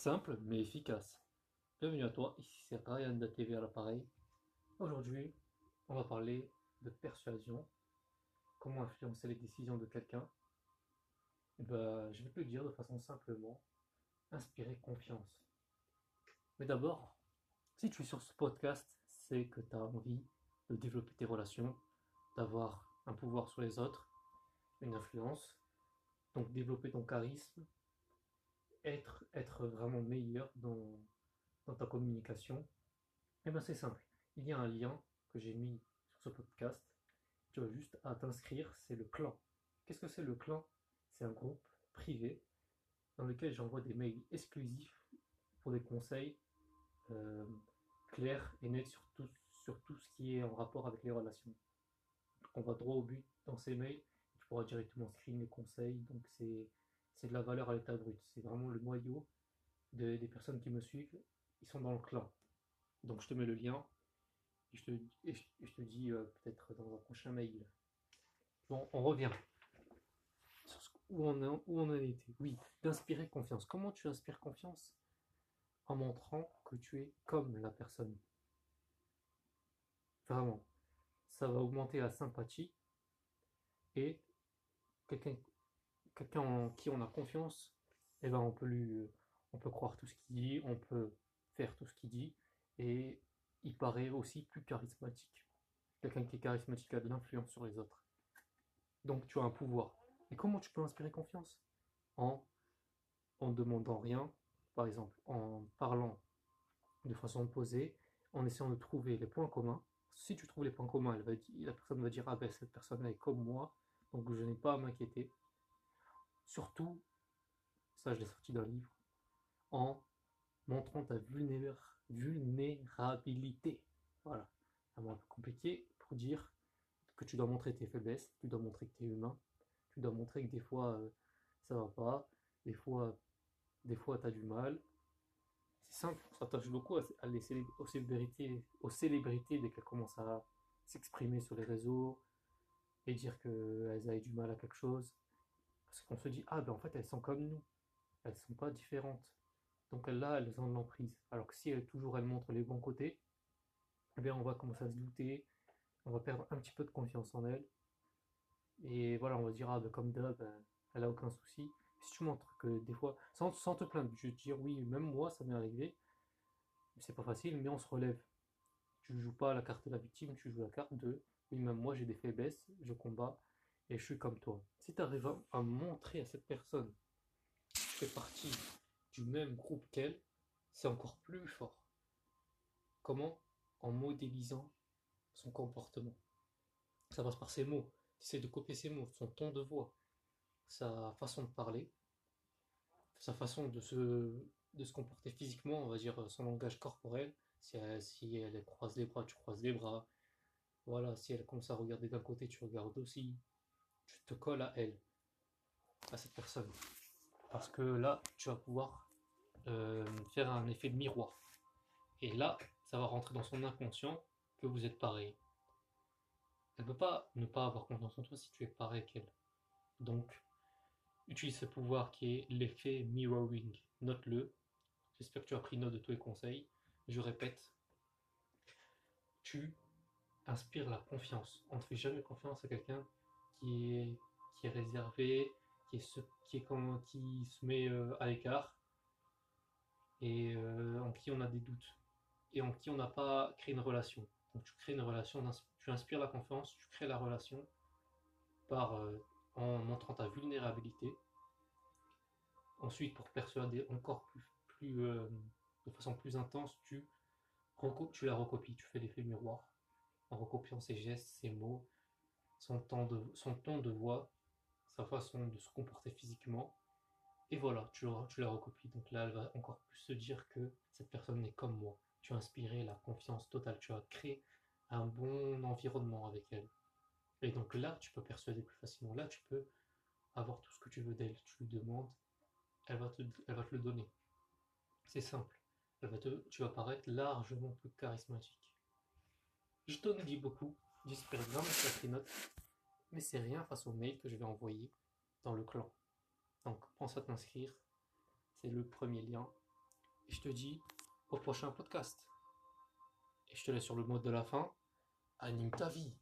Simple mais efficace. Bienvenue à toi, ici c'est Ryan de à l'appareil. Aujourd'hui, on va parler de persuasion, comment influencer les décisions de quelqu'un? Eh ben, je vais te le dire de façon simplement, inspirer confiance. Mais d'abord, si tu es sur ce podcast, c'est que tu as envie de développer tes relations, d'avoir un pouvoir sur les autres, une influence, donc développer ton charisme, être, être vraiment meilleur dans, dans ta communication Eh bien c'est simple. Il y a un lien que j'ai mis sur ce podcast. Tu as juste à t'inscrire, c'est le clan. Qu'est-ce que c'est le clan? C'est un groupe privé dans lequel j'envoie des mails exclusifs pour des conseils euh, clairs et nets sur tout, sur tout ce qui est en rapport avec les relations. On va droit au but dans ces mails. Tu pourras directement screen les conseils. Donc c'est c'est de la valeur à l'état brut. C'est vraiment le noyau des personnes qui me suivent. Ils sont dans le clan. Donc je te mets le lien et je te, je, te dis euh, peut-être dans un prochain mail. Bon, on revient. où, on a, où on a été. Oui, d'inspirer confiance. Comment tu inspires confiance? En montrant que tu es comme la personne. Vraiment. Ça va augmenter la sympathie et quelqu'un quelqu'un en qui on a confiance, eh ben on peut lui, on peut croire tout ce qu'il dit, on peut faire tout ce qu'il dit, et il paraît aussi plus charismatique. Quelqu'un qui est charismatique a de l'influence sur les autres. Donc tu as un pouvoir. Et comment tu peux inspirer confiance? En en demandant rien, par exemple, en parlant de façon posée, en essayant de trouver les points communs. Si tu trouves les points communs, la personne va dire ah ben cette personne est comme moi, donc je n'ai pas à m'inquiéter. Surtout, ça je l'ai sorti d'un livre, en montrant ta vulnérabilité. Voilà, un mot un peu compliqué pour dire que tu dois montrer tes faiblesses, tu dois montrer que tu es humain, tu dois montrer que des fois euh, ça va pas, des fois des fois tu as du mal. C'est simple, on s'attache beaucoup aux, célébrités, aux célébrités dès qu'elles commencent à s'exprimer sur les réseaux et dire qu'elles aient du mal à quelque chose. Parce qu'on se dit, ah ben en fait elles sont comme nous, elles sont pas différentes. Donc là, elles ont de l'emprise. Alors que si elles, toujours elles montrent les bons côtés, eh bien on va commencer à se douter, on va perdre un petit peu de confiance en elles. Et voilà, on va se dire, ah ben comme d'hab, ben, elle a aucun souci. Si tu montres que des fois, sans, te plaindre, je veux dire, oui, même moi, ça m'est arrivé, c'est pas facile, mais on se relève. Tu joues pas la carte de la victime, tu joues la carte de, oui, même moi j'ai des faiblesses, je combats, et je suis comme toi. Si tu arrives à, montrer à cette personne que tu fais partie du même groupe qu'elle, c'est encore plus fort. Comment? En modélisant son comportement. Ça passe par ses mots. Tu essaies de copier ses mots, son ton de voix, sa façon de parler, sa façon de se, comporter physiquement, on va dire son langage corporel. Elle, si elle croise les bras, tu croises les bras. Voilà, si elle commence à regarder d'un côté, tu regardes aussi te colles à elle, à cette personne. Parce que là, tu vas pouvoir euh, faire un effet de miroir. Et là, ça va rentrer dans son inconscient que vous êtes pareil. Elle ne peut pas ne pas avoir confiance en toi si tu es pareil qu'elle. Donc, utilise ce pouvoir qui est l'effet mirroring. Note-le. J'espère que tu as pris note de tous les conseils. Je répète, tu inspires la confiance. On ne fait jamais confiance à quelqu'un qui est, qui est réservé, qui, est ce, qui, est comme, qui se met euh, à l'écart et euh, en qui on a des doutes et en qui on n'a pas créé une relation. Donc tu crées une relation, tu inspires la confiance, tu crées la relation par, euh, en montrant ta vulnérabilité. Ensuite, pour persuader encore plus, de façon plus intense, tu, tu la recopies, tu fais l'effet miroir en recopiant ses gestes, ses mots, son, ton de, son ton de voix, sa façon de se comporter physiquement. Et voilà, tu, tu la recopies. Donc là, elle va encore plus se dire que cette personne est comme moi. Tu as inspiré la confiance totale. Tu as créé un bon environnement avec elle. Et donc là, tu peux persuader plus facilement. Là, tu peux avoir tout ce que tu veux d'elle. Tu lui demandes, elle va te, elle va te le donner. C'est simple. Elle va te, tu vas paraître largement plus charismatique. Je t'en dis beaucoup. J'espère vraiment que tu note, mais c'est rien face au mail que je vais envoyer dans le clan. Donc pense à t'inscrire, c'est le premier lien. Et je te dis au prochain podcast. Et je te laisse sur le mot de la fin. Anime ta vie.